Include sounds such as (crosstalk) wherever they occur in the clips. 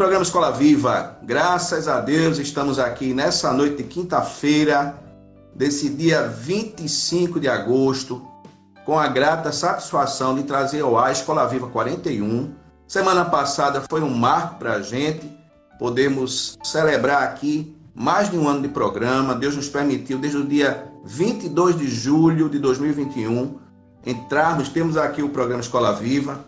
Programa Escola Viva. Graças a Deus estamos aqui nessa noite de quinta-feira, desse dia 25 de agosto, com a grata satisfação de trazer ao ar Escola Viva 41. Semana passada foi um marco para a gente, podemos celebrar aqui mais de um ano de programa. Deus nos permitiu, desde o dia 22 de julho de 2021, entrarmos, temos aqui o programa Escola Viva,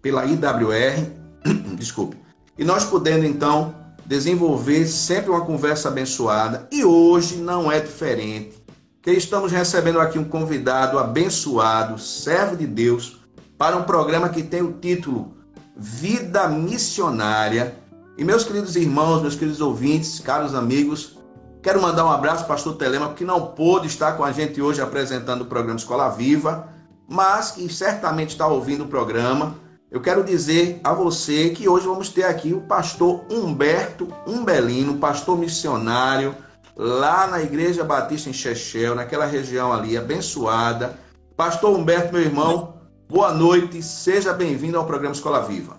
pela IWR, (coughs) desculpe, e nós podendo então desenvolver sempre uma conversa abençoada. E hoje não é diferente. Que estamos recebendo aqui um convidado abençoado, servo de Deus, para um programa que tem o título Vida Missionária. E meus queridos irmãos, meus queridos ouvintes, caros amigos, quero mandar um abraço para o pastor Telema, que não pôde estar com a gente hoje apresentando o programa Escola Viva, mas que certamente está ouvindo o programa eu quero dizer a você que hoje vamos ter aqui o pastor Humberto Umbelino, pastor missionário, lá na Igreja Batista em Chechel, naquela região ali abençoada. Pastor Humberto, meu irmão, boa noite, seja bem-vindo ao programa Escola Viva.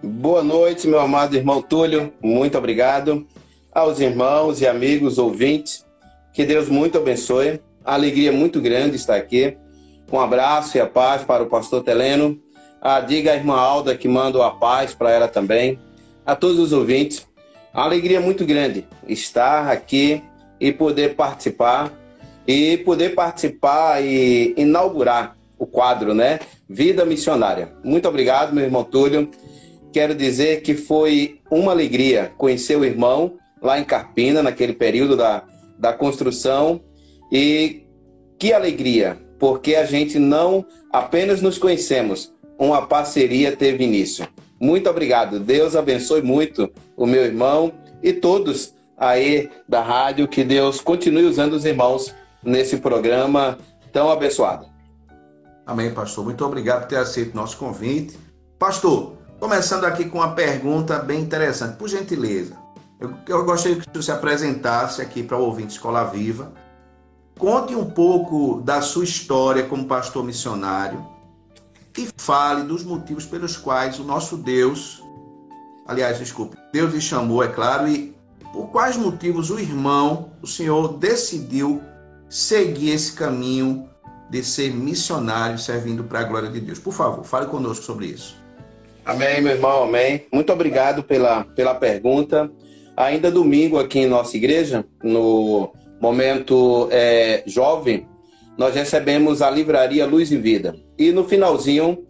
Boa noite, meu amado irmão Túlio, muito obrigado. Aos irmãos e amigos ouvintes, que Deus muito abençoe. Alegria muito grande estar aqui. Um abraço e a paz para o pastor Teleno ah, diga irmã Alda que mando a paz para ela também. A todos os ouvintes. Uma alegria muito grande estar aqui e poder participar. E poder participar e inaugurar o quadro, né? Vida Missionária. Muito obrigado, meu irmão Túlio. Quero dizer que foi uma alegria conhecer o irmão lá em Carpina, naquele período da, da construção. E que alegria, porque a gente não apenas nos conhecemos, uma parceria teve início. Muito obrigado. Deus abençoe muito o meu irmão e todos aí da rádio. Que Deus continue usando os irmãos nesse programa tão abençoado. Amém, pastor. Muito obrigado por ter aceito nosso convite. Pastor, começando aqui com uma pergunta bem interessante. Por gentileza, eu, eu gostaria que você se apresentasse aqui para o ouvinte Escola Viva. Conte um pouco da sua história como pastor missionário e fale dos motivos pelos quais o nosso Deus, aliás, desculpe, Deus lhe chamou, é claro, e por quais motivos o irmão, o Senhor, decidiu seguir esse caminho de ser missionário servindo para a glória de Deus. Por favor, fale conosco sobre isso. Amém, meu irmão, amém. Muito obrigado pela, pela pergunta. Ainda domingo aqui em nossa igreja, no momento é, jovem, nós recebemos a livraria Luz e Vida. E no finalzinho,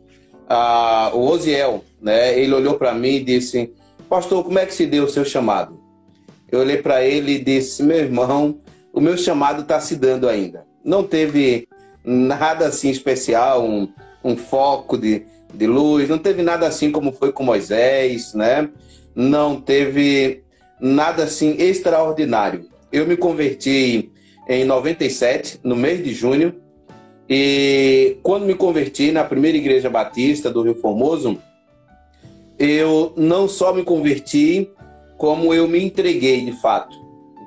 a, o Osiel, né, ele olhou para mim e disse: Pastor, como é que se deu o seu chamado? Eu olhei para ele e disse: Meu irmão, o meu chamado está se dando ainda. Não teve nada assim especial, um, um foco de, de luz, não teve nada assim como foi com Moisés, né? Não teve nada assim extraordinário. Eu me converti em 97, no mês de junho. E quando me converti na primeira igreja batista do Rio Formoso, eu não só me converti, como eu me entreguei de fato.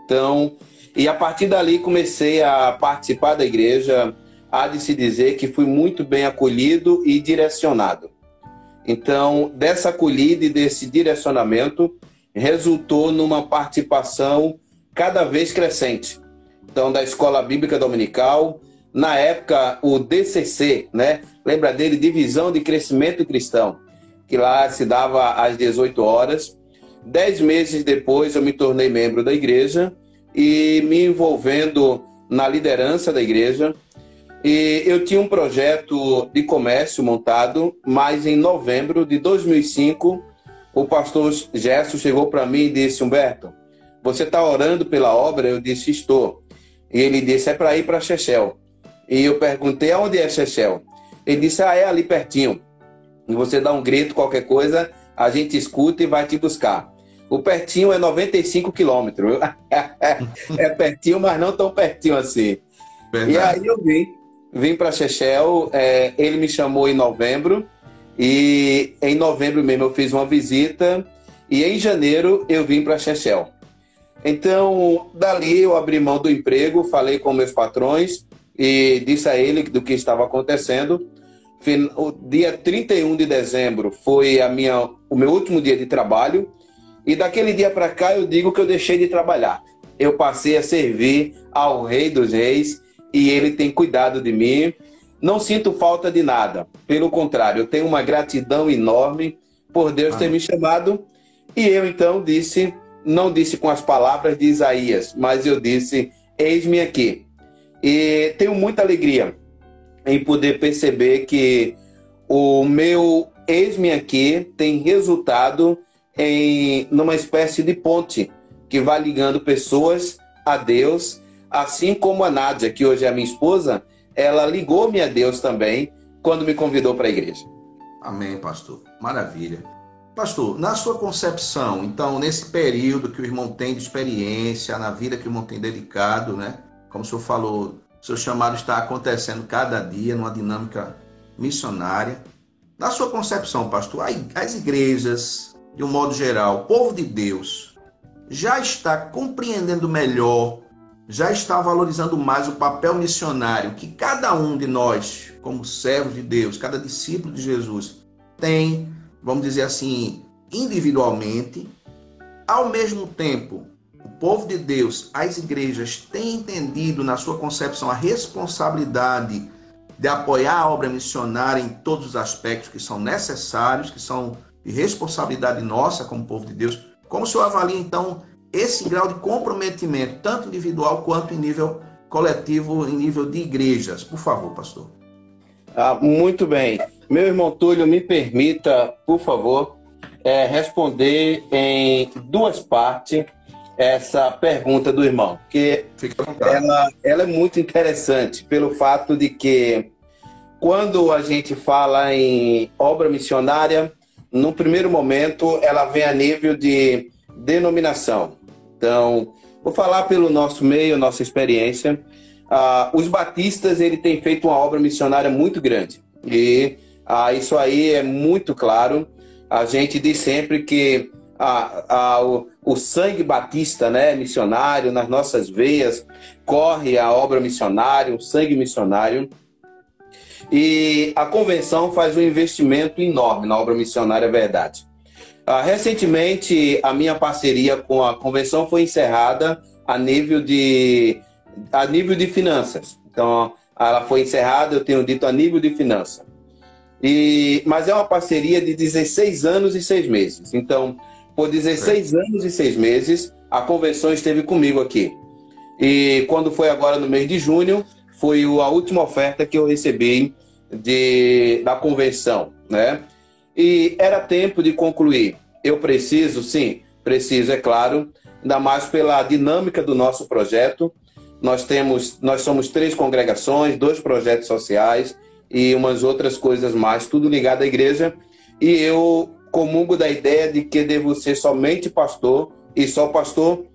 Então, e a partir dali comecei a participar da igreja. Há de se dizer que fui muito bem acolhido e direcionado. Então, dessa acolhida e desse direcionamento, resultou numa participação cada vez crescente então da Escola Bíblica Dominical, na época o DCC, né? Lembra dele? Divisão de Crescimento Cristão, que lá se dava às 18 horas. Dez meses depois eu me tornei membro da igreja e me envolvendo na liderança da igreja. E eu tinha um projeto de comércio montado, mas em novembro de 2005 o pastor Gerson chegou para mim e disse: Humberto, você está orando pela obra? Eu disse: Estou. E ele disse: É para ir para Chechel. E eu perguntei: Aonde é Chechel? Ele disse: Ah, é ali pertinho. E você dá um grito, qualquer coisa, a gente escuta e vai te buscar. O pertinho é 95 quilômetros. (laughs) é pertinho, mas não tão pertinho assim. Verdade. E aí eu vim, vim para Chechel. É, ele me chamou em novembro. E em novembro mesmo eu fiz uma visita. E em janeiro eu vim para Chechel. Então, dali eu abri mão do emprego, falei com meus patrões e disse a ele do que estava acontecendo. O dia 31 de dezembro foi a minha, o meu último dia de trabalho. E daquele dia para cá eu digo que eu deixei de trabalhar. Eu passei a servir ao Rei dos Reis e ele tem cuidado de mim. Não sinto falta de nada. Pelo contrário, eu tenho uma gratidão enorme por Deus ter me chamado. E eu então disse não disse com as palavras de Isaías, mas eu disse: Eis-me aqui. E tenho muita alegria em poder perceber que o meu Eis-me aqui tem resultado em numa espécie de ponte que vai ligando pessoas a Deus, assim como a Nádia, que hoje é minha esposa, ela ligou-me a Deus também quando me convidou para a igreja. Amém, pastor. Maravilha. Pastor, na sua concepção, então, nesse período que o irmão tem de experiência, na vida que o irmão tem dedicado, né? Como o senhor falou, o seu chamado está acontecendo cada dia numa dinâmica missionária. Na sua concepção, pastor, as igrejas, de um modo geral, o povo de Deus, já está compreendendo melhor, já está valorizando mais o papel missionário que cada um de nós, como servos de Deus, cada discípulo de Jesus, tem vamos dizer assim, individualmente, ao mesmo tempo, o povo de Deus, as igrejas têm entendido na sua concepção a responsabilidade de apoiar a obra missionária em todos os aspectos que são necessários, que são de responsabilidade nossa como povo de Deus. Como o senhor avalia, então, esse grau de comprometimento, tanto individual quanto em nível coletivo, em nível de igrejas? Por favor, pastor. Ah, muito bem. Meu irmão Túlio, me permita, por favor, é, responder em duas partes essa pergunta do irmão, que ela, ela é muito interessante pelo fato de que quando a gente fala em obra missionária, no primeiro momento ela vem a nível de denominação. Então, vou falar pelo nosso meio, nossa experiência. Ah, os batistas ele tem feito uma obra missionária muito grande e ah, isso aí é muito claro. A gente diz sempre que ah, ah, o, o, sangue batista, né, missionário, nas nossas veias, corre a obra missionária, o sangue missionário. E a convenção faz um investimento enorme na obra missionária, é verdade. Ah, recentemente, a minha parceria com a convenção foi encerrada a nível de, a nível de finanças. Então, ela foi encerrada, eu tenho dito, a nível de finanças. E, mas é uma parceria de 16 anos e 6 meses. Então, por 16 é. anos e 6 meses, a convenção esteve comigo aqui. E quando foi agora no mês de junho, foi a última oferta que eu recebi de, da convenção, né? E era tempo de concluir. Eu preciso, sim, preciso, é claro, ainda mais pela dinâmica do nosso projeto. Nós temos, nós somos três congregações, dois projetos sociais, e umas outras coisas mais, tudo ligado à igreja. E eu comungo da ideia de que devo ser somente pastor e só pastor.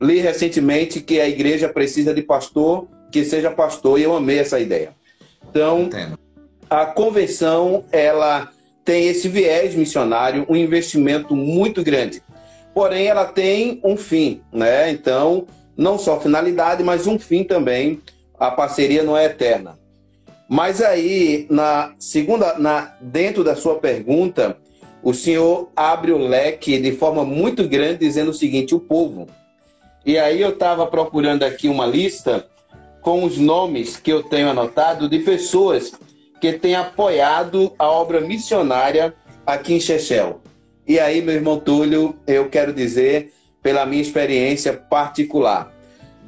Li recentemente que a igreja precisa de pastor que seja pastor e eu amei essa ideia. Então, Entendo. a convenção ela tem esse viés missionário, um investimento muito grande. Porém, ela tem um fim, né? Então, não só finalidade, mas um fim também. A parceria não é eterna. Mas aí, na segunda, na, dentro da sua pergunta, o senhor abre o leque de forma muito grande, dizendo o seguinte: o povo. E aí eu estava procurando aqui uma lista com os nomes que eu tenho anotado de pessoas que têm apoiado a obra missionária aqui em Chechel. E aí, meu irmão Túlio, eu quero dizer, pela minha experiência particular,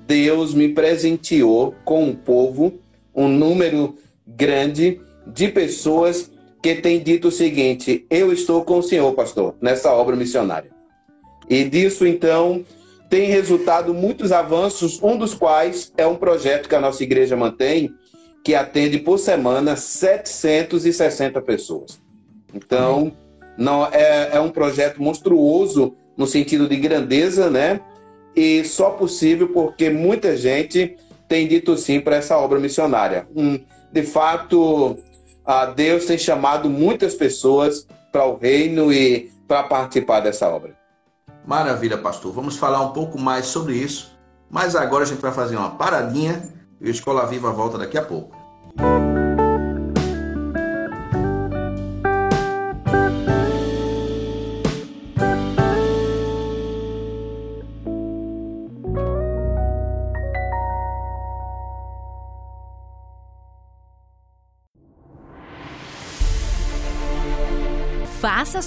Deus me presenteou com um povo, um número grande de pessoas que tem dito o seguinte: Eu estou com o senhor, pastor, nessa obra missionária. E disso, então, tem resultado muitos avanços, um dos quais é um projeto que a nossa igreja mantém, que atende por semana 760 pessoas. Então, não é, é um projeto monstruoso no sentido de grandeza, né? E só possível porque muita gente tem dito sim para essa obra missionária. Hum, de fato, a Deus tem chamado muitas pessoas para o reino e para participar dessa obra. Maravilha, pastor. Vamos falar um pouco mais sobre isso. Mas agora a gente vai fazer uma paradinha e a Escola Viva volta daqui a pouco.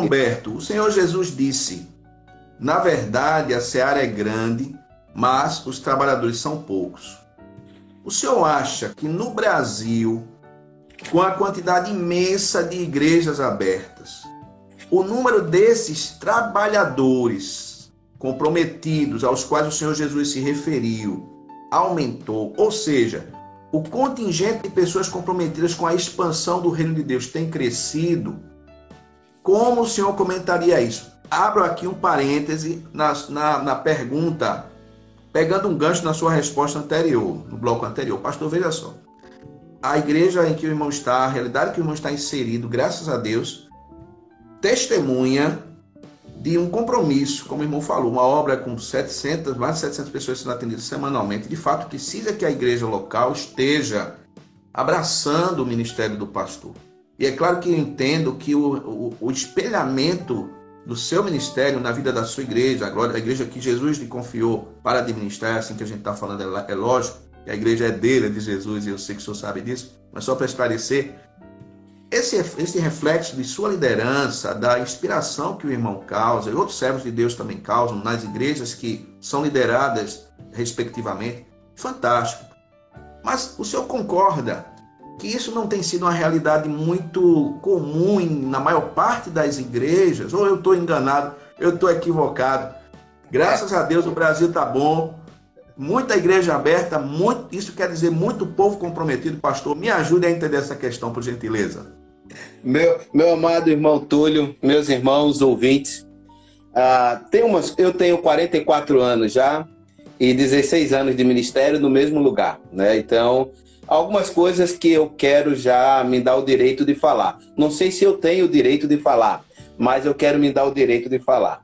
Humberto, o Senhor Jesus disse: Na verdade, a seara é grande, mas os trabalhadores são poucos. O senhor acha que no Brasil, com a quantidade imensa de igrejas abertas, o número desses trabalhadores comprometidos aos quais o Senhor Jesus se referiu aumentou? Ou seja, o contingente de pessoas comprometidas com a expansão do reino de Deus tem crescido? Como o senhor comentaria isso? Abro aqui um parêntese na, na, na pergunta, pegando um gancho na sua resposta anterior, no bloco anterior. Pastor, veja só. A igreja em que o irmão está, a realidade que o irmão está inserido, graças a Deus, testemunha de um compromisso, como o irmão falou, uma obra com 700, mais de 700 pessoas sendo atendidas semanalmente. De fato, precisa que a igreja local esteja abraçando o ministério do pastor. E é claro que eu entendo que o, o, o espelhamento do seu ministério na vida da sua igreja, a, glória, a igreja que Jesus lhe confiou para administrar, assim que a gente está falando, é, é lógico que a igreja é dele, é de Jesus, e eu sei que o senhor sabe disso, mas só para esclarecer, esse, esse reflexo de sua liderança, da inspiração que o irmão causa, e outros servos de Deus também causam nas igrejas que são lideradas respectivamente, fantástico. Mas o senhor concorda que isso não tem sido uma realidade muito comum na maior parte das igrejas, ou eu estou enganado, eu estou equivocado. Graças a Deus o Brasil está bom, muita igreja aberta, muito, isso quer dizer muito povo comprometido. Pastor, me ajude a entender essa questão, por gentileza. Meu, meu amado irmão Túlio, meus irmãos ouvintes, ah, tem umas, eu tenho 44 anos já e 16 anos de ministério no mesmo lugar, né? Então, algumas coisas que eu quero já me dar o direito de falar. Não sei se eu tenho o direito de falar, mas eu quero me dar o direito de falar.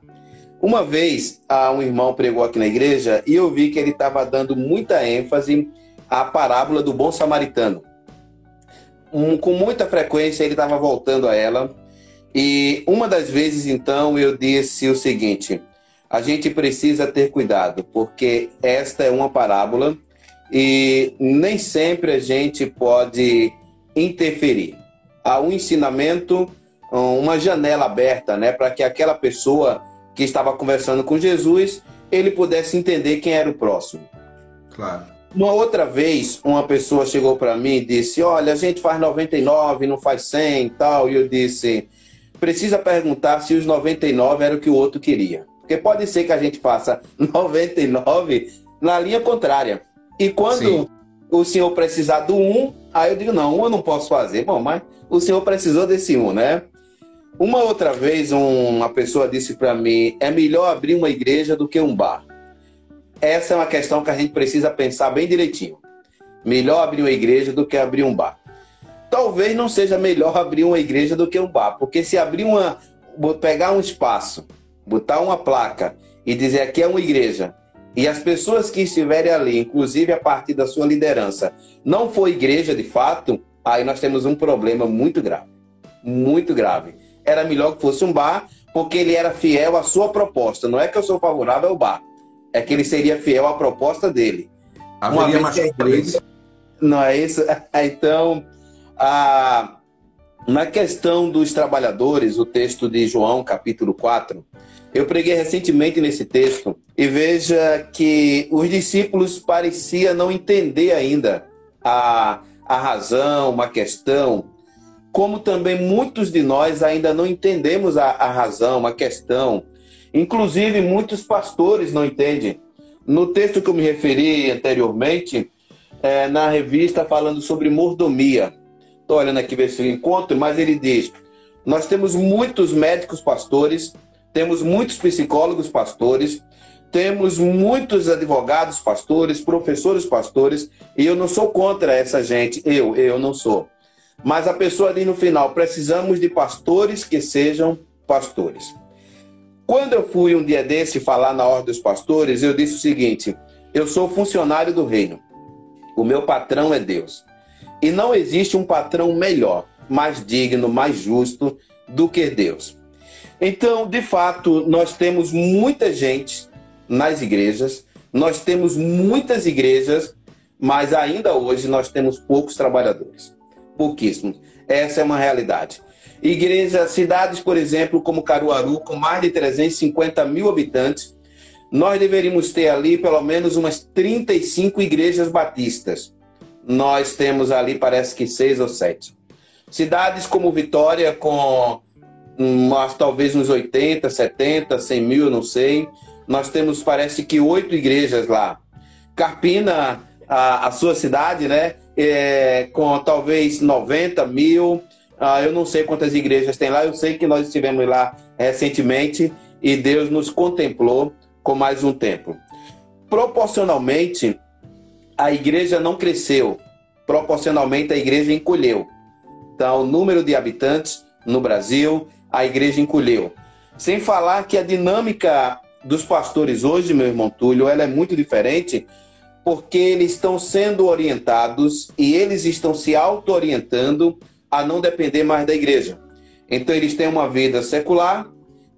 Uma vez, um irmão pregou aqui na igreja e eu vi que ele estava dando muita ênfase à parábola do bom samaritano. Um, com muita frequência ele estava voltando a ela. E uma das vezes, então, eu disse o seguinte: a gente precisa ter cuidado, porque esta é uma parábola e nem sempre a gente pode interferir. Há um ensinamento, uma janela aberta, né, para que aquela pessoa que estava conversando com Jesus, ele pudesse entender quem era o próximo. Claro. Uma outra vez, uma pessoa chegou para mim e disse: Olha, a gente faz 99, não faz 100 e tal. E eu disse: Precisa perguntar se os 99 era o que o outro queria. Porque pode ser que a gente faça (laughs) 99 na linha contrária. E quando Sim. o senhor precisar do 1, aí eu digo: Não, um eu não posso fazer. Bom, mas o senhor precisou desse 1, né? Uma outra vez, uma pessoa disse para mim: É melhor abrir uma igreja do que um bar. Essa é uma questão que a gente precisa pensar bem direitinho. Melhor abrir uma igreja do que abrir um bar. Talvez não seja melhor abrir uma igreja do que um bar, porque se abrir uma, pegar um espaço, botar uma placa e dizer aqui é uma igreja, e as pessoas que estiverem ali, inclusive a partir da sua liderança, não for igreja de fato, aí nós temos um problema muito grave. Muito grave. Era melhor que fosse um bar, porque ele era fiel à sua proposta. Não é que eu sou favorável ao bar, é que ele seria fiel à proposta dele. Haveria mais que... Não é isso? (laughs) Então, a... na questão dos trabalhadores, o texto de João, capítulo 4, eu preguei recentemente nesse texto e veja que os discípulos pareciam não entender ainda a, a razão, uma questão, como também muitos de nós ainda não entendemos a, a razão, uma questão Inclusive, muitos pastores não entendem. No texto que eu me referi anteriormente, é, na revista falando sobre mordomia, estou olhando aqui ver se eu encontro, mas ele diz: nós temos muitos médicos pastores, temos muitos psicólogos pastores, temos muitos advogados pastores, professores pastores, e eu não sou contra essa gente, eu, eu não sou. Mas a pessoa diz no final: precisamos de pastores que sejam pastores. Quando eu fui um dia desse falar na Ordem dos Pastores, eu disse o seguinte: eu sou funcionário do reino. O meu patrão é Deus. E não existe um patrão melhor, mais digno, mais justo do que Deus. Então, de fato, nós temos muita gente nas igrejas, nós temos muitas igrejas, mas ainda hoje nós temos poucos trabalhadores. Pouquíssimos. Essa é uma realidade. Igrejas, cidades, por exemplo, como Caruaru, com mais de 350 mil habitantes, nós deveríamos ter ali pelo menos umas 35 igrejas batistas. Nós temos ali, parece que seis ou sete. Cidades como Vitória, com umas, talvez uns 80, 70, 100 mil, não sei. Nós temos, parece que, oito igrejas lá. Carpina, a, a sua cidade, né? É, com talvez 90 mil. Ah, eu não sei quantas igrejas tem lá, eu sei que nós estivemos lá recentemente e Deus nos contemplou com mais um templo. Proporcionalmente, a igreja não cresceu, proporcionalmente a igreja encolheu. Então, o número de habitantes no Brasil, a igreja encolheu. Sem falar que a dinâmica dos pastores hoje, meu irmão Túlio, ela é muito diferente, porque eles estão sendo orientados e eles estão se auto-orientando a não depender mais da igreja. Então eles têm uma vida secular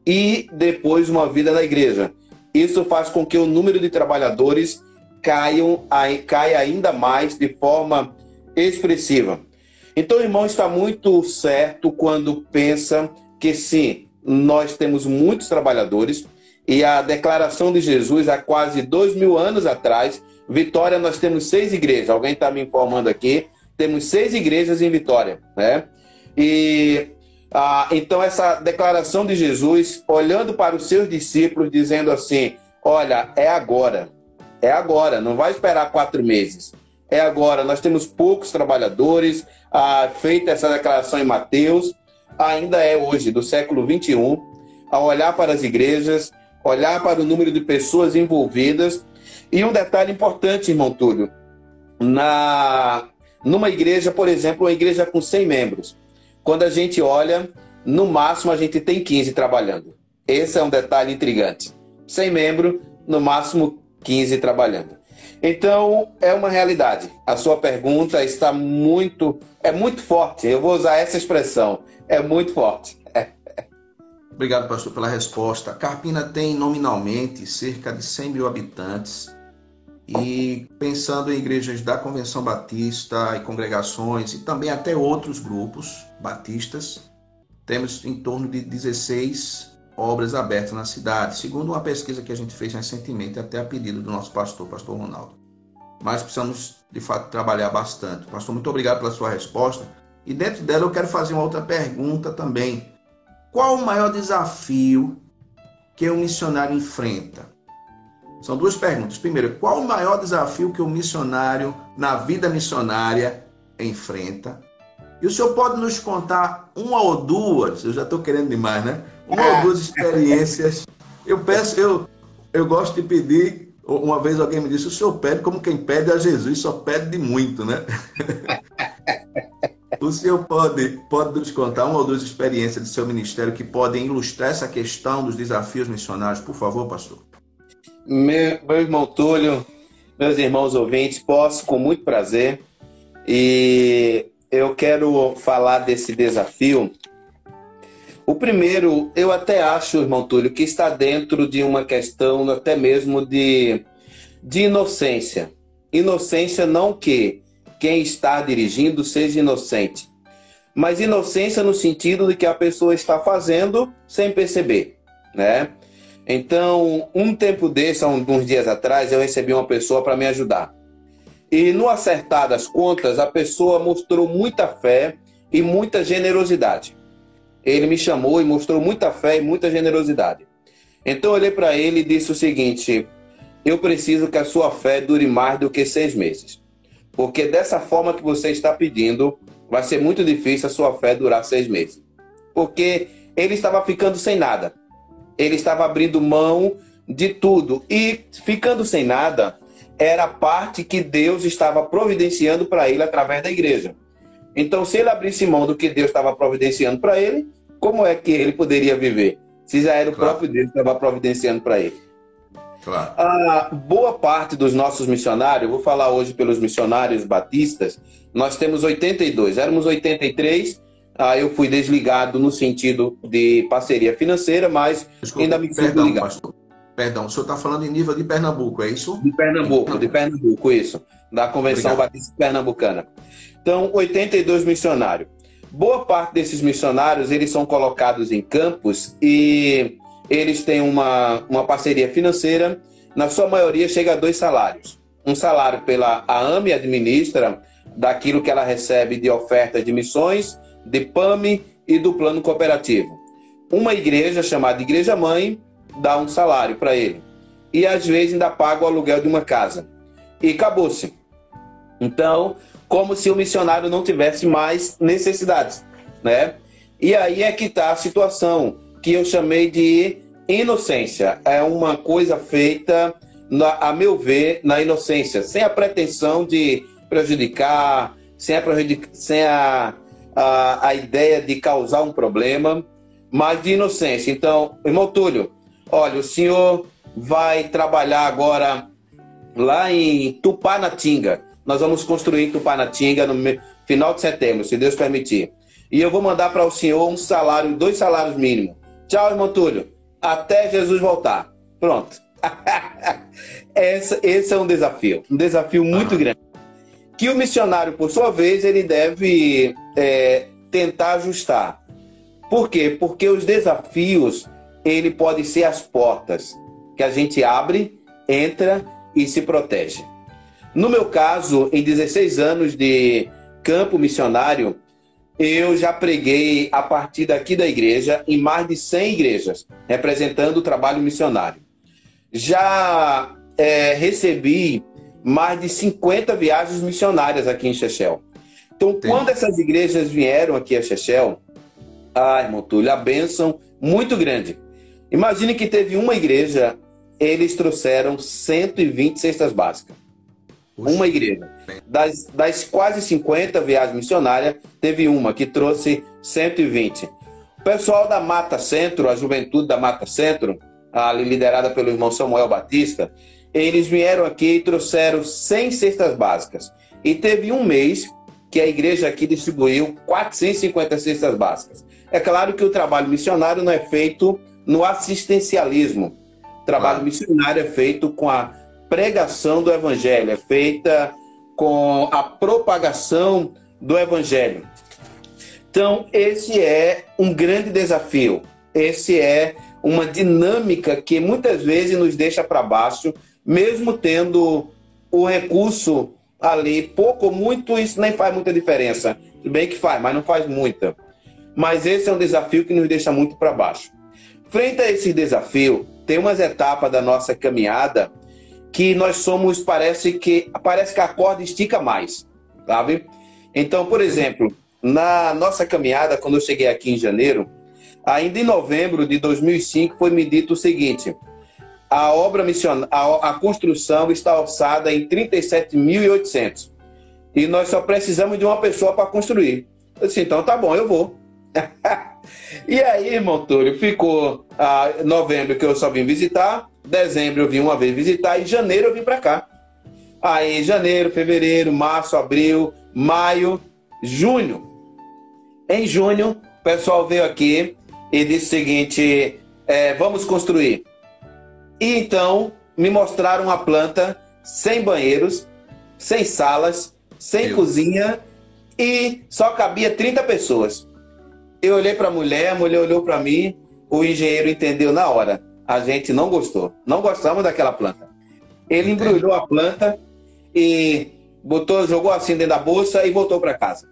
e depois uma vida na igreja. Isso faz com que o número de trabalhadores caiam, caia ainda mais de forma expressiva. Então o irmão está muito certo quando pensa que sim, nós temos muitos trabalhadores e a declaração de Jesus há quase dois mil anos atrás, Vitória, nós temos seis igrejas. Alguém está me informando aqui temos seis igrejas em Vitória, né? E ah, então essa declaração de Jesus, olhando para os seus discípulos, dizendo assim: Olha, é agora, é agora, não vai esperar quatro meses, é agora. Nós temos poucos trabalhadores. Ah, feita essa declaração em Mateus, ainda é hoje, do século 21, a olhar para as igrejas, olhar para o número de pessoas envolvidas. E um detalhe importante, irmão Túlio, na numa igreja, por exemplo, uma igreja com 100 membros, quando a gente olha, no máximo a gente tem 15 trabalhando. Esse é um detalhe intrigante. 100 membros, no máximo 15 trabalhando. Então, é uma realidade. A sua pergunta está muito, é muito forte. Eu vou usar essa expressão. É muito forte. (laughs) Obrigado, pastor, pela resposta. Carpina tem nominalmente cerca de 100 mil habitantes e pensando em igrejas da Convenção Batista e congregações e também até outros grupos batistas, temos em torno de 16 obras abertas na cidade, segundo uma pesquisa que a gente fez recentemente, até a pedido do nosso pastor, pastor Ronaldo. Mas precisamos, de fato, trabalhar bastante. Pastor, muito obrigado pela sua resposta. E dentro dela eu quero fazer uma outra pergunta também. Qual o maior desafio que o missionário enfrenta? São duas perguntas. Primeiro, qual o maior desafio que o missionário na vida missionária enfrenta? E o senhor pode nos contar uma ou duas, eu já estou querendo demais, né? Uma ou duas experiências. Eu peço, eu, eu gosto de pedir. Uma vez alguém me disse: o senhor pede como quem pede a Jesus, só pede de muito, né? (laughs) o senhor pode, pode nos contar uma ou duas experiências do seu ministério que podem ilustrar essa questão dos desafios missionários, por favor, pastor? Meu, meu irmão Túlio, meus irmãos ouvintes, posso com muito prazer. E eu quero falar desse desafio. O primeiro, eu até acho, irmão Túlio, que está dentro de uma questão até mesmo de, de inocência. Inocência não que quem está dirigindo seja inocente, mas inocência no sentido de que a pessoa está fazendo sem perceber, né? Então, um tempo desse, há uns dias atrás, eu recebi uma pessoa para me ajudar. E no acertar das contas, a pessoa mostrou muita fé e muita generosidade. Ele me chamou e mostrou muita fé e muita generosidade. Então eu olhei para ele e disse o seguinte: Eu preciso que a sua fé dure mais do que seis meses. Porque dessa forma que você está pedindo, vai ser muito difícil a sua fé durar seis meses. Porque ele estava ficando sem nada. Ele estava abrindo mão de tudo. E ficando sem nada, era a parte que Deus estava providenciando para ele através da igreja. Então, se ele abrisse mão do que Deus estava providenciando para ele, como é que ele poderia viver? Se já era o claro. próprio Deus que estava providenciando para ele. Claro. A boa parte dos nossos missionários, vou falar hoje pelos missionários batistas, nós temos 82, éramos 83, ah, eu fui desligado no sentido de parceria financeira, mas Desculpa, ainda me sinto ligado. Pastor. Perdão, o senhor está falando em nível de Pernambuco, é isso? De Pernambuco, de Pernambuco, isso. Da Convenção Obrigado. Batista Pernambucana. Então, 82 missionários. Boa parte desses missionários, eles são colocados em campos e eles têm uma, uma parceria financeira. Na sua maioria, chega a dois salários. Um salário pela a AME administra daquilo que ela recebe de ofertas de missões, de PAMI e do plano cooperativo. Uma igreja chamada Igreja Mãe dá um salário para ele. E às vezes ainda paga o aluguel de uma casa. E acabou-se. Então, como se o missionário não tivesse mais necessidades, né? E aí é que está a situação que eu chamei de inocência. É uma coisa feita, na, a meu ver, na inocência, sem a pretensão de prejudicar, sem a, sem a, a, a ideia de causar um problema, mas de inocência. Então, irmão Túlio, Olha, o senhor vai trabalhar agora lá em Tupanatinga. Nós vamos construir Tupanatinga no final de setembro, se Deus permitir. E eu vou mandar para o senhor um salário, dois salários mínimos. Tchau, irmão Túlio. Até Jesus voltar. Pronto. (laughs) esse, esse é um desafio, um desafio muito grande. Que o missionário, por sua vez, ele deve é, tentar ajustar. Por quê? Porque os desafios ele pode ser as portas que a gente abre, entra e se protege. No meu caso, em 16 anos de campo missionário, eu já preguei a partir daqui da igreja em mais de 100 igrejas, representando o trabalho missionário. Já é, recebi mais de 50 viagens missionárias aqui em Chechel. Então, Sim. quando essas igrejas vieram aqui a Chechel, ai, irmão Túlio, a bênção muito grande. Imagine que teve uma igreja, eles trouxeram 120 cestas básicas. Uma igreja. Das, das quase 50 viagens missionárias, teve uma que trouxe 120. O pessoal da Mata Centro, a juventude da Mata Centro, ali liderada pelo irmão Samuel Batista, eles vieram aqui e trouxeram 100 cestas básicas. E teve um mês que a igreja aqui distribuiu 450 cestas básicas. É claro que o trabalho missionário não é feito no assistencialismo. O trabalho missionário é feito com a pregação do evangelho, é feita com a propagação do evangelho. Então, esse é um grande desafio. Esse é uma dinâmica que muitas vezes nos deixa para baixo, mesmo tendo o recurso ali, pouco ou muito, isso nem faz muita diferença. Tudo bem que faz, mas não faz muita. Mas esse é um desafio que nos deixa muito para baixo. Frente a esse desafio, tem umas etapas da nossa caminhada que nós somos, parece que parece que a corda estica mais, sabe? Então, por exemplo, na nossa caminhada, quando eu cheguei aqui em janeiro, ainda em novembro de 2005, foi me dito o seguinte: a obra missionária, a, construção está orçada em 37.800 e nós só precisamos de uma pessoa para construir. Eu disse, então tá bom, eu vou. (laughs) e aí, irmão Túlio, ficou ah, novembro que eu só vim visitar, dezembro eu vim uma vez visitar e janeiro eu vim para cá. Aí, janeiro, fevereiro, março, abril, maio, junho. Em junho, o pessoal veio aqui e disse o seguinte: é, vamos construir. E então me mostraram uma planta sem banheiros, sem salas, sem Meu. cozinha e só cabia 30 pessoas. Eu olhei para a mulher, a mulher olhou para mim, o engenheiro entendeu na hora. A gente não gostou. Não gostamos daquela planta. Ele embrulhou a planta e botou, jogou assim dentro da bolsa e voltou para casa.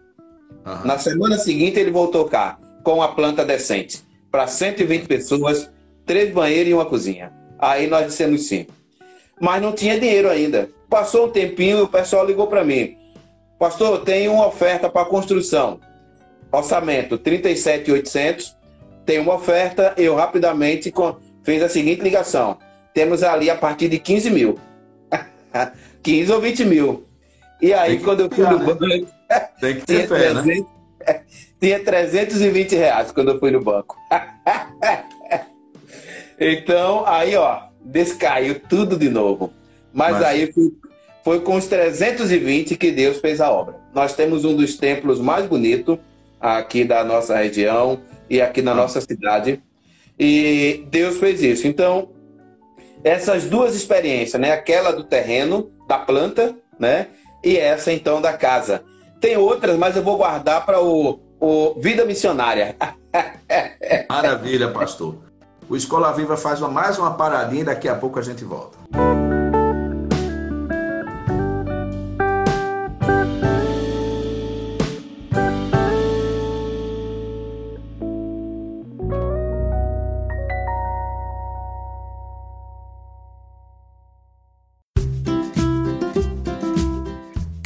Uhum. Na semana seguinte ele voltou cá com a planta decente para 120 pessoas, três banheiros e uma cozinha. Aí nós dissemos sim. Mas não tinha dinheiro ainda. Passou um tempinho e o pessoal ligou para mim. Pastor, tem uma oferta para construção. Orçamento 37,800. Tem uma oferta. Eu rapidamente fiz a seguinte ligação. Temos ali a partir de 15 mil. (laughs) 15 ou 20 mil. E aí, quando eu fui no né? banco. (laughs) Tem que ter fé, 300, né? (laughs) Tinha 320 reais quando eu fui no banco. então, aí, ó, descaiu tudo de novo. Mas, Mas... aí foi, foi com os 320 que Deus fez a obra. Nós temos um dos templos mais bonitos aqui da nossa região e aqui na ah. nossa cidade. E Deus fez isso. Então, essas duas experiências, né? Aquela do terreno, da planta, né? E essa então da casa. Tem outras, mas eu vou guardar para o, o Vida Missionária. (laughs) Maravilha, pastor. O Escola Viva faz mais uma paradinha e daqui a pouco a gente volta.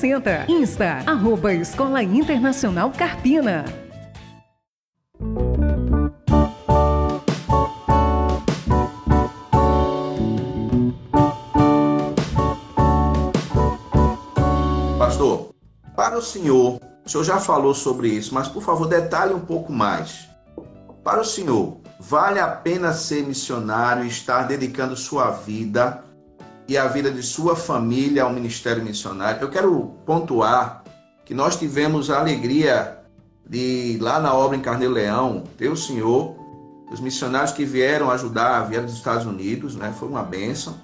60. Insta, arroba Escola Internacional Carpina. Pastor, para o senhor, o senhor já falou sobre isso, mas por favor detalhe um pouco mais. Para o senhor, vale a pena ser missionário e estar dedicando sua vida e a vida de sua família ao ministério missionário. Eu quero pontuar que nós tivemos a alegria de, lá na obra em Carneiro Leão, ter o senhor, os missionários que vieram ajudar, vieram dos Estados Unidos, né? foi uma bênção,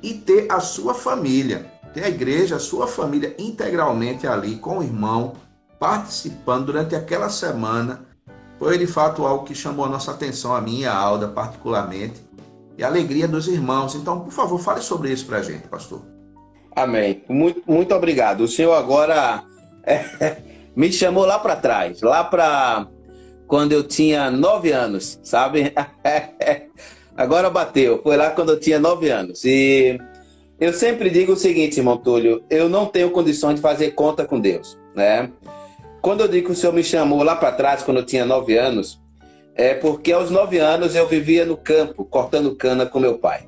e ter a sua família, ter a igreja, a sua família integralmente ali com o irmão, participando durante aquela semana. Foi de fato algo que chamou a nossa atenção, a minha a Alda particularmente e a alegria dos irmãos. Então, por favor, fale sobre isso para a gente, pastor. Amém. Muito, muito obrigado. O senhor agora é, (laughs) me chamou lá para trás, lá para quando eu tinha nove anos, sabe? (laughs) agora bateu. Foi lá quando eu tinha nove anos. E Eu sempre digo o seguinte, irmão Túlio, eu não tenho condições de fazer conta com Deus, né? Quando eu digo que o Senhor me chamou lá para trás, quando eu tinha nove anos, é porque aos nove anos eu vivia no campo, cortando cana com meu pai.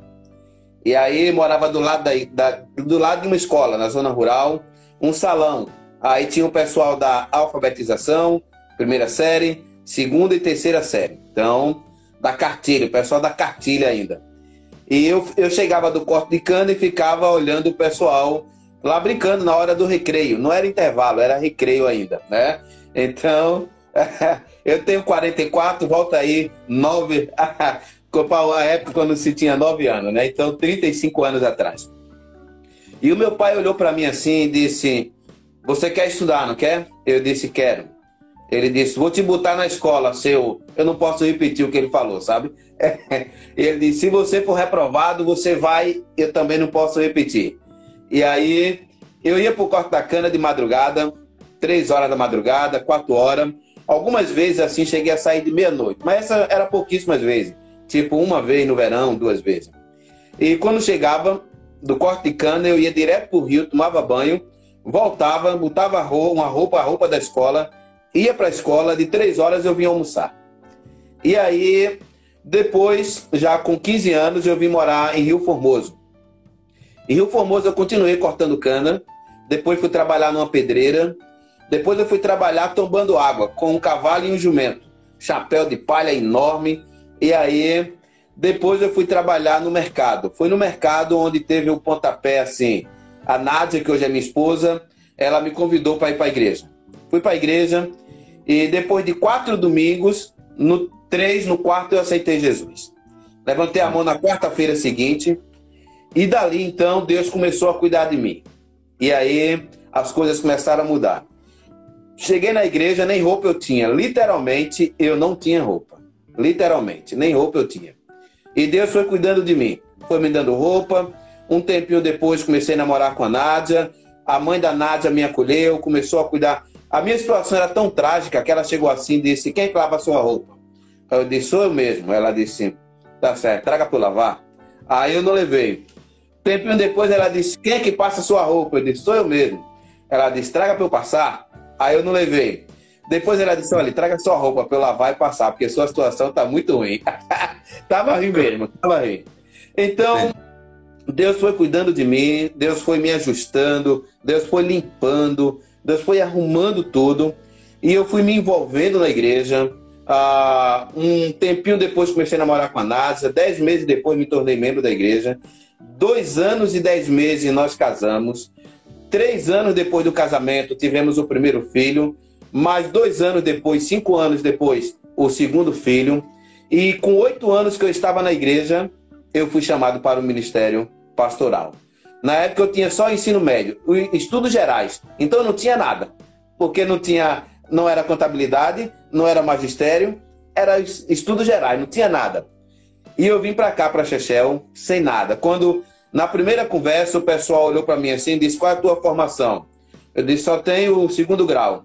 E aí morava do lado, da, da, do lado de uma escola, na zona rural, um salão. Aí tinha o pessoal da alfabetização, primeira série, segunda e terceira série. Então, da cartilha, o pessoal da cartilha ainda. E eu, eu chegava do corte de cana e ficava olhando o pessoal lá brincando na hora do recreio. Não era intervalo, era recreio ainda, né? Então, (laughs) eu tenho 44, volta aí, 9. (laughs) a época quando se tinha 9 anos, né? Então, 35 anos atrás. E o meu pai olhou para mim assim e disse: Você quer estudar, não quer? Eu disse: Quero. Ele disse: Vou te botar na escola, seu. Eu não posso repetir o que ele falou, sabe? (laughs) Ele disse: Se você for reprovado, você vai. Eu também não posso repetir. E aí eu ia pro corte da cana de madrugada, três horas da madrugada, quatro horas. Algumas vezes assim cheguei a sair de meia-noite, mas essa era pouquíssimas vezes. Tipo uma vez no verão, duas vezes. E quando chegava do corte de cana, eu ia direto pro rio, tomava banho, voltava, botava uma roupa, a roupa da escola, ia para a escola, de três horas eu vinha almoçar. E aí, depois, já com 15 anos, eu vim morar em Rio Formoso. Em Rio Formoso eu continuei cortando cana, depois fui trabalhar numa pedreira, depois eu fui trabalhar tombando água com um cavalo e um jumento, chapéu de palha enorme, e aí depois eu fui trabalhar no mercado. Foi no mercado onde teve um pontapé assim. A Nádia, que hoje é minha esposa, ela me convidou para ir para a igreja. Fui para a igreja e depois de quatro domingos, no três, no quarto eu aceitei Jesus. Levantei a mão na quarta-feira seguinte, e dali então Deus começou a cuidar de mim. E aí as coisas começaram a mudar. Cheguei na igreja, nem roupa eu tinha. Literalmente, eu não tinha roupa. Literalmente, nem roupa eu tinha. E Deus foi cuidando de mim. Foi me dando roupa. Um tempinho depois comecei a namorar com a Nádia. A mãe da Nádia me acolheu, começou a cuidar. A minha situação era tão trágica que ela chegou assim e disse: Quem lava a sua roupa? Eu disse: Sou eu mesmo. Ela disse: Tá certo, traga para lavar. Aí eu não levei. Tempinho depois ela disse: Quem é que passa sua roupa? Eu disse: Sou eu mesmo. Ela disse: Traga para eu passar. Aí eu não levei. Depois ela disse: Olha, traga sua roupa para eu lavar e passar, porque sua situação tá muito ruim. (laughs) tava ruim mesmo, tava ruim. Então, Deus foi cuidando de mim, Deus foi me ajustando, Deus foi limpando, Deus foi arrumando tudo. E eu fui me envolvendo na igreja. Ah, um tempinho depois comecei a namorar com a NASA. Dez meses depois me tornei membro da igreja. Dois anos e dez meses nós casamos. Três anos depois do casamento tivemos o primeiro filho. Mais dois anos depois, cinco anos depois, o segundo filho. E com oito anos que eu estava na igreja, eu fui chamado para o ministério pastoral. Na época eu tinha só ensino médio, estudos gerais. Então eu não tinha nada, porque não tinha, não era contabilidade, não era magistério, era estudos gerais, não tinha nada. E eu vim para cá, para Chechel, sem nada. Quando, na primeira conversa, o pessoal olhou para mim assim e disse: Qual é a tua formação? Eu disse: Só tenho o segundo grau.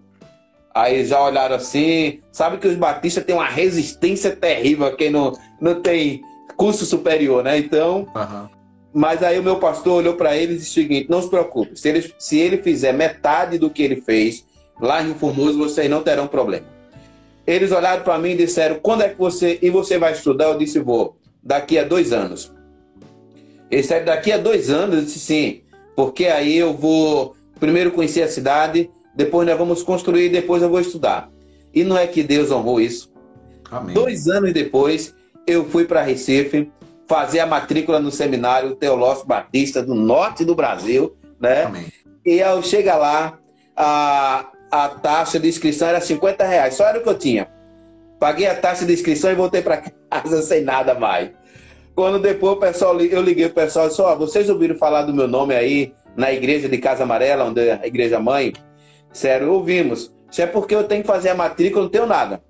Aí já olharam assim. Sabe que os batistas têm uma resistência terrível a quem não, não tem curso superior, né? Então. Uhum. Mas aí o meu pastor olhou para ele e disse o seguinte: Não se preocupe, se ele, se ele fizer metade do que ele fez lá em Formoso, vocês não terão problema. Eles olharam para mim e disseram: Quando é que você. E você vai estudar? Eu disse: Vou daqui a dois anos. Ele disse, daqui a dois anos? Eu disse, sim, porque aí eu vou primeiro conhecer a cidade, depois nós vamos construir, depois eu vou estudar. E não é que Deus honrou isso. Amém. Dois anos depois, eu fui para Recife fazer a matrícula no seminário Teológico Batista do norte do Brasil, né? Amém. E ao chegar lá, a, a taxa de inscrição era 50 reais, só era o que eu tinha. Paguei a taxa de inscrição e voltei para (laughs) casa sem nada mais. Quando depois o pessoal, eu liguei o pessoal e disse: Ó, oh, vocês ouviram falar do meu nome aí na igreja de Casa Amarela, onde é a igreja mãe? Sério, ouvimos. Isso é porque eu tenho que fazer a matrícula, não tenho nada.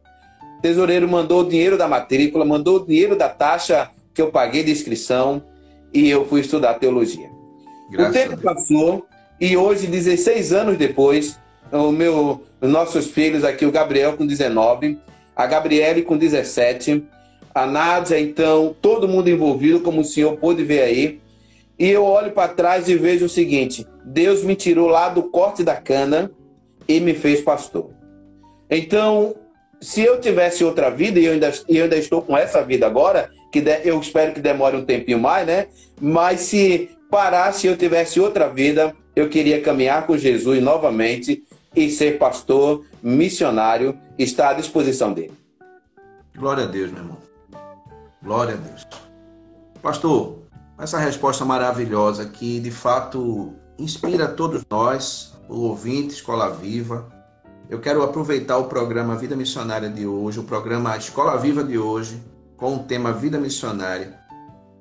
O tesoureiro mandou o dinheiro da matrícula, mandou o dinheiro da taxa que eu paguei de inscrição e eu fui estudar teologia. Graças o tempo passou e hoje, 16 anos depois, o meu, os nossos filhos aqui, o Gabriel com 19, a Gabriele com 17, a Nádia, então, todo mundo envolvido, como o senhor pôde ver aí. e eu olho para trás e vejo o seguinte: Deus me tirou lá do corte da cana e me fez pastor. Então, se eu tivesse outra vida, e eu ainda, eu ainda estou com essa vida agora, que de, eu espero que demore um tempinho mais, né? Mas se parasse eu tivesse outra vida, eu queria caminhar com Jesus novamente e ser pastor, missionário, está à disposição dele. Glória a Deus, meu irmão. Glória a Deus. Pastor, essa resposta maravilhosa que de fato inspira todos nós, o ouvinte Escola Viva. Eu quero aproveitar o programa Vida Missionária de hoje, o programa Escola Viva de hoje, com o tema Vida Missionária,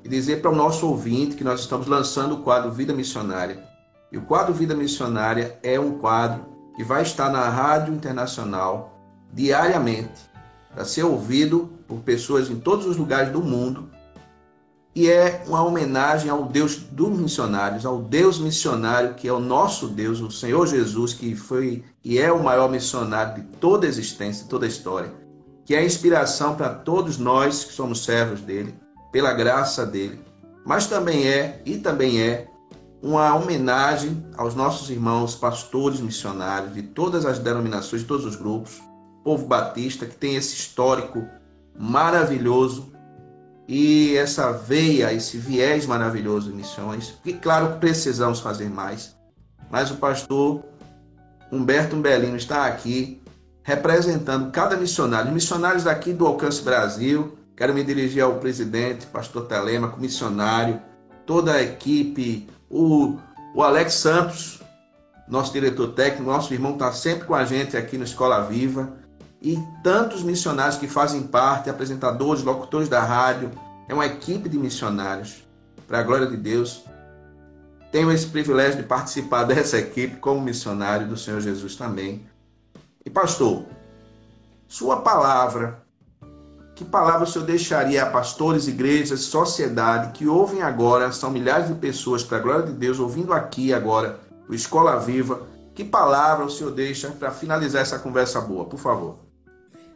e dizer para o nosso ouvinte que nós estamos lançando o quadro Vida Missionária. E o quadro Vida Missionária é um quadro que vai estar na Rádio Internacional diariamente, para ser ouvido por pessoas em todos os lugares do mundo. E é uma homenagem ao Deus dos missionários, ao Deus missionário que é o nosso Deus, o Senhor Jesus, que foi e é o maior missionário de toda a existência, de toda a história, que é a inspiração para todos nós que somos servos dele, pela graça dele. Mas também é e também é uma homenagem aos nossos irmãos pastores missionários de todas as denominações, de todos os grupos, povo batista que tem esse histórico maravilhoso e essa veia, esse viés maravilhoso de missões. E claro que precisamos fazer mais, mas o pastor Humberto Umbelino está aqui representando cada missionário, missionários daqui do Alcance Brasil. Quero me dirigir ao presidente, pastor Telemaco, missionário, toda a equipe, o, o Alex Santos, nosso diretor técnico, nosso irmão está sempre com a gente aqui no Escola Viva e tantos missionários que fazem parte, apresentadores, locutores da rádio. É uma equipe de missionários, para a glória de Deus. Tenho esse privilégio de participar (laughs) dessa equipe como missionário do Senhor Jesus também. E pastor, sua palavra, que palavra o senhor deixaria a pastores, igrejas, sociedade que ouvem agora, são milhares de pessoas, para a glória de Deus, ouvindo aqui agora, o Escola Viva, que palavra o senhor deixa para finalizar essa conversa boa, por favor?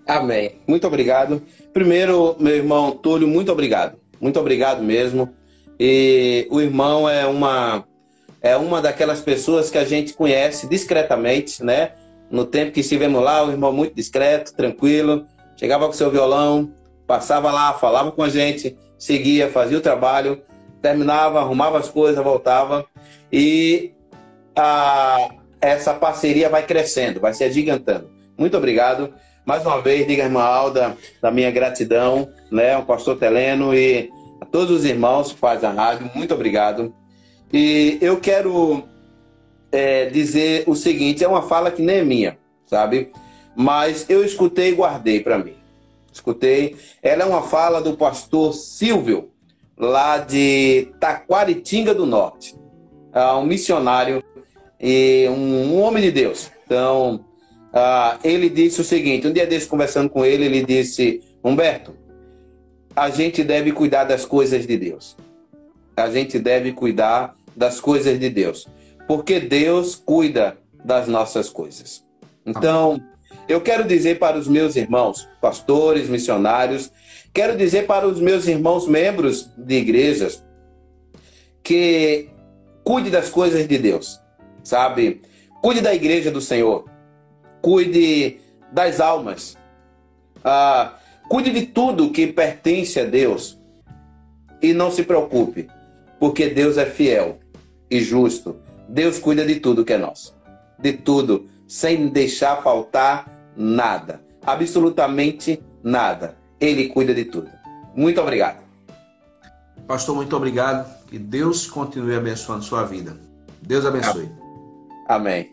Amém. Muito obrigado. Primeiro, meu irmão Túlio, muito obrigado. Muito obrigado mesmo. E o irmão é uma é uma daquelas pessoas que a gente conhece discretamente, né? No tempo que estivemos lá, o irmão muito discreto, tranquilo, chegava com seu violão, passava lá, falava com a gente, seguia, fazia o trabalho, terminava, arrumava as coisas, voltava e a, essa parceria vai crescendo, vai se agigantando. Muito obrigado. Mais uma vez, diga, irmã Alda, da minha gratidão, né, ao pastor Teleno e a todos os irmãos que fazem a rádio, muito obrigado. E eu quero é, dizer o seguinte: é uma fala que nem é minha, sabe? Mas eu escutei e guardei para mim. Escutei. Ela é uma fala do pastor Silvio, lá de Taquaritinga do Norte, é um missionário e um, um homem de Deus. Então, ah, ele disse o seguinte: um dia desse, conversando com ele, ele disse: Humberto, a gente deve cuidar das coisas de Deus. A gente deve cuidar das coisas de Deus. Porque Deus cuida das nossas coisas. Então, eu quero dizer para os meus irmãos, pastores, missionários, quero dizer para os meus irmãos membros de igrejas, que cuide das coisas de Deus, sabe? Cuide da igreja do Senhor cuide das almas, ah, cuide de tudo que pertence a Deus e não se preocupe, porque Deus é fiel e justo. Deus cuida de tudo que é nosso, de tudo, sem deixar faltar nada, absolutamente nada. Ele cuida de tudo. Muito obrigado. Pastor, muito obrigado. Que Deus continue abençoando sua vida. Deus abençoe. Amém.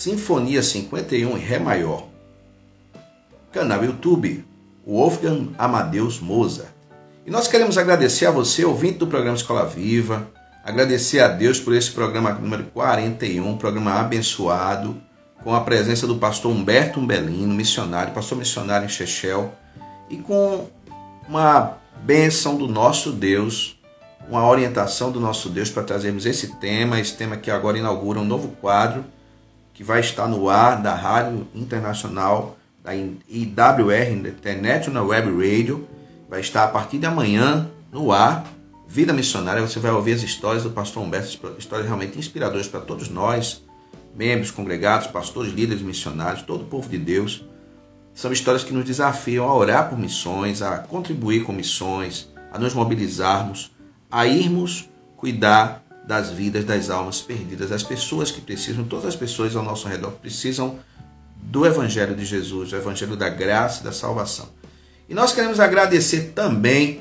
Sinfonia 51 em Ré maior. Canal YouTube Wolfgang Amadeus Mozart. E nós queremos agradecer a você, ouvinte do programa Escola Viva, agradecer a Deus por esse programa número 41, programa abençoado, com a presença do pastor Humberto Umbelino, missionário, pastor missionário em Chechel, e com uma bênção do nosso Deus, uma orientação do nosso Deus para trazermos esse tema, esse tema que agora inaugura um novo quadro que vai estar no ar da Rádio Internacional, da IWR, International Web Radio, vai estar a partir de amanhã no ar. Vida Missionária, você vai ouvir as histórias do pastor Humberto, histórias realmente inspiradoras para todos nós, membros, congregados, pastores, líderes missionários, todo o povo de Deus. São histórias que nos desafiam a orar por missões, a contribuir com missões, a nos mobilizarmos, a irmos cuidar das vidas das almas perdidas, das pessoas que precisam, todas as pessoas ao nosso redor precisam do Evangelho de Jesus, o Evangelho da graça e da salvação. E nós queremos agradecer também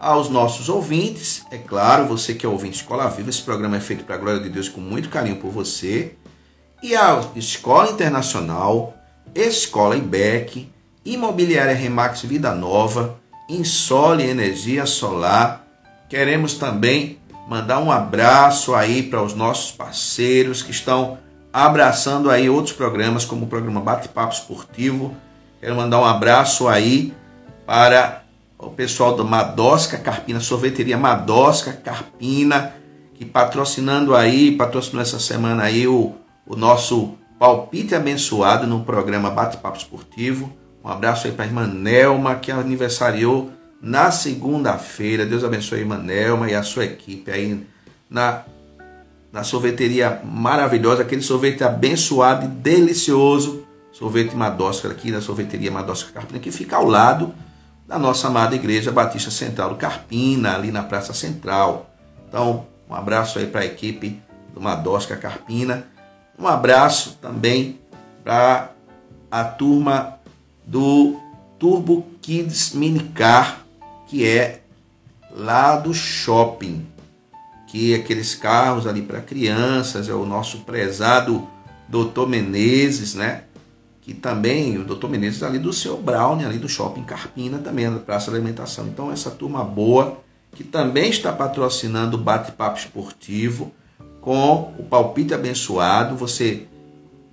aos nossos ouvintes. É claro, você que é ouvinte Escola Viva, esse programa é feito para a glória de Deus com muito carinho por você. E a Escola Internacional, Escola IBEC, Imobiliária Remax Vida Nova, Insole Energia Solar. Queremos também mandar um abraço aí para os nossos parceiros que estão abraçando aí outros programas, como o programa Bate-Papo Esportivo. Quero mandar um abraço aí para o pessoal do Madosca Carpina, sorveteria Madosca Carpina, que patrocinando aí, patrocinou essa semana aí o, o nosso palpite abençoado no programa Bate-Papo Esportivo. Um abraço aí para a irmã Nelma, que aniversariou na segunda-feira. Deus abençoe a irmã Nelma e a sua equipe aí na, na sorveteria maravilhosa, aquele sorvete abençoado e delicioso. Sorvete Madosca aqui na sorveteria Madosca Carpina, que fica ao lado da nossa amada Igreja Batista Central do Carpina, ali na Praça Central. Então, um abraço aí para a equipe do Madosca Carpina. Um abraço também para a turma do Turbo Kids Minicar, que é lá do shopping, que é aqueles carros ali para crianças, é o nosso prezado Doutor Menezes, né? que também o Dr. Menezes ali do seu Brown, ali do Shopping Carpina, também da Praça de Alimentação. Então, essa turma boa, que também está patrocinando o Bate-Papo Esportivo, com o palpite abençoado, você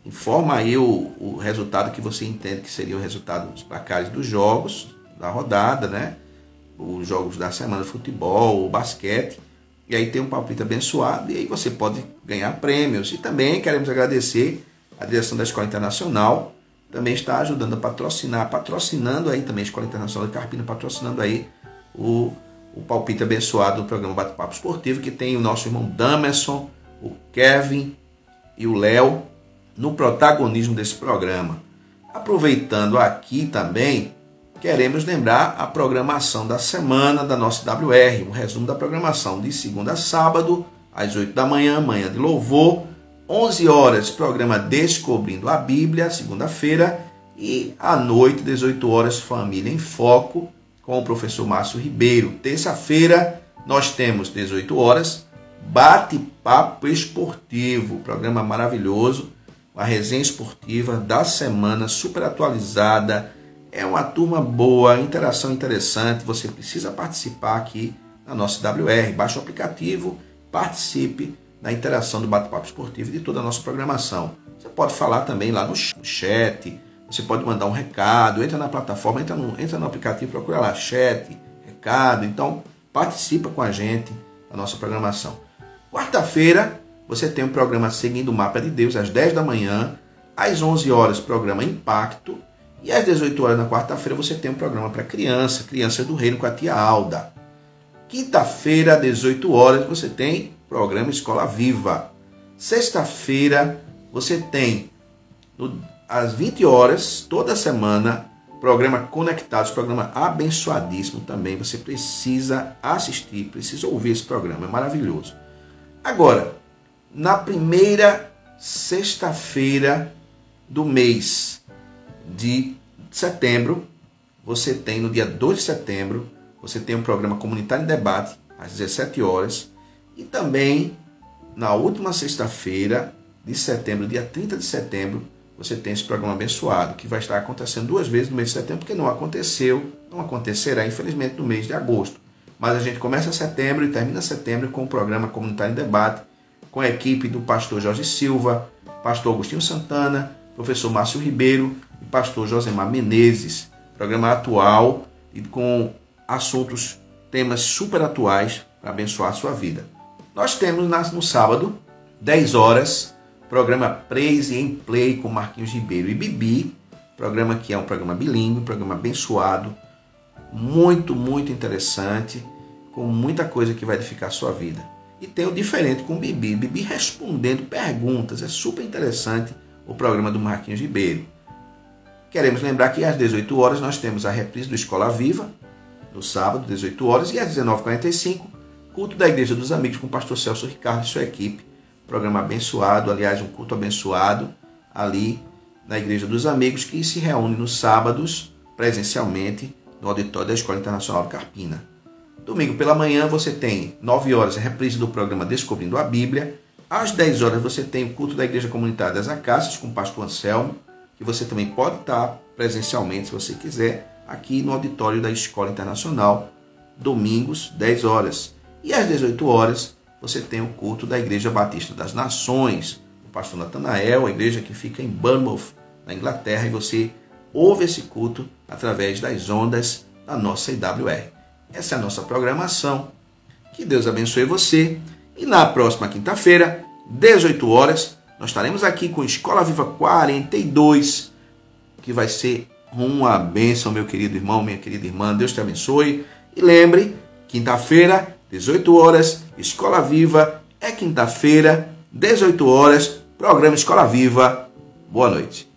informa aí o, o resultado que você entende que seria o resultado dos placares dos jogos, da rodada, né? Os jogos da semana futebol, basquete. E aí tem um palpite abençoado e aí você pode ganhar prêmios. E também queremos agradecer a direção da Escola Internacional também está ajudando a patrocinar, patrocinando aí também a Escola Internacional de Carpina, patrocinando aí o, o palpite abençoado do programa Bate-Papo Esportivo, que tem o nosso irmão Damerson, o Kevin e o Léo no protagonismo desse programa. Aproveitando aqui também, queremos lembrar a programação da semana da nossa WR, um resumo da programação de segunda a sábado, às 8 da manhã, manhã de louvor, 11 horas, programa Descobrindo a Bíblia, segunda-feira, e à noite, 18 horas, Família em Foco, com o professor Márcio Ribeiro. Terça-feira, nós temos 18 horas, Bate-Papo Esportivo, programa maravilhoso, a resenha esportiva da semana, super atualizada. É uma turma boa, interação interessante. Você precisa participar aqui na nossa WR. Baixe o aplicativo, participe na interação do bate-papo esportivo e de toda a nossa programação. Você pode falar também lá no chat, você pode mandar um recado, entra na plataforma, entra no, entra no aplicativo, procura lá chat, recado. Então, participa com a gente da nossa programação. Quarta-feira, você tem um programa Seguindo o Mapa de Deus, às 10 da manhã. Às 11 horas, programa Impacto. E às 18 horas, na quarta-feira, você tem um programa para criança, Crianças do Reino com a tia Alda. Quinta-feira, às 18 horas, você tem programa Escola Viva. Sexta-feira você tem no, às 20 horas, toda semana, programa Conectados, programa abençoadíssimo também. Você precisa assistir, precisa ouvir esse programa, é maravilhoso. Agora, na primeira sexta-feira do mês de setembro, você tem no dia 2 de setembro, você tem um programa Comunitário em Debate, às 17 horas, e também na última sexta-feira de setembro, dia 30 de setembro, você tem esse programa abençoado, que vai estar acontecendo duas vezes no mês de setembro, porque não aconteceu, não acontecerá, infelizmente, no mês de agosto. Mas a gente começa setembro e termina setembro com o programa Comunitário em Debate, com a equipe do pastor Jorge Silva, pastor Agostinho Santana, professor Márcio Ribeiro e pastor Josemar Menezes. Programa atual e com assuntos, temas super atuais para abençoar a sua vida. Nós temos no sábado, 10 horas, programa Praise and Play com Marquinhos Ribeiro e Bibi, programa que é um programa bilíngue, um programa abençoado, muito, muito interessante, com muita coisa que vai edificar a sua vida. E tem o diferente com o Bibi, Bibi respondendo perguntas, é super interessante o programa do Marquinhos Ribeiro. Queremos lembrar que às 18 horas nós temos a reprise do Escola Viva, no sábado, 18 horas, e às 19h45, culto da Igreja dos Amigos com o pastor Celso Ricardo e sua equipe, programa abençoado, aliás, um culto abençoado ali na Igreja dos Amigos, que se reúne nos sábados, presencialmente, no auditório da Escola Internacional Carpina. Domingo pela manhã você tem 9 horas a reprise do programa Descobrindo a Bíblia. Às 10 horas você tem o culto da Igreja Comunitária das Acácias com o pastor Anselmo, que você também pode estar presencialmente, se você quiser, aqui no auditório da Escola Internacional, domingos, 10 horas. E às 18 horas você tem o culto da Igreja Batista das Nações, o pastor Natanael, a igreja que fica em Bournemouth, na Inglaterra, e você ouve esse culto através das ondas da nossa IWR. Essa é a nossa programação. Que Deus abençoe você. E na próxima quinta-feira, 18 horas, nós estaremos aqui com Escola Viva 42, que vai ser uma bênção, meu querido irmão, minha querida irmã. Deus te abençoe. E lembre, quinta-feira, 18 horas, Escola Viva. É quinta-feira, 18 horas, programa Escola Viva. Boa noite.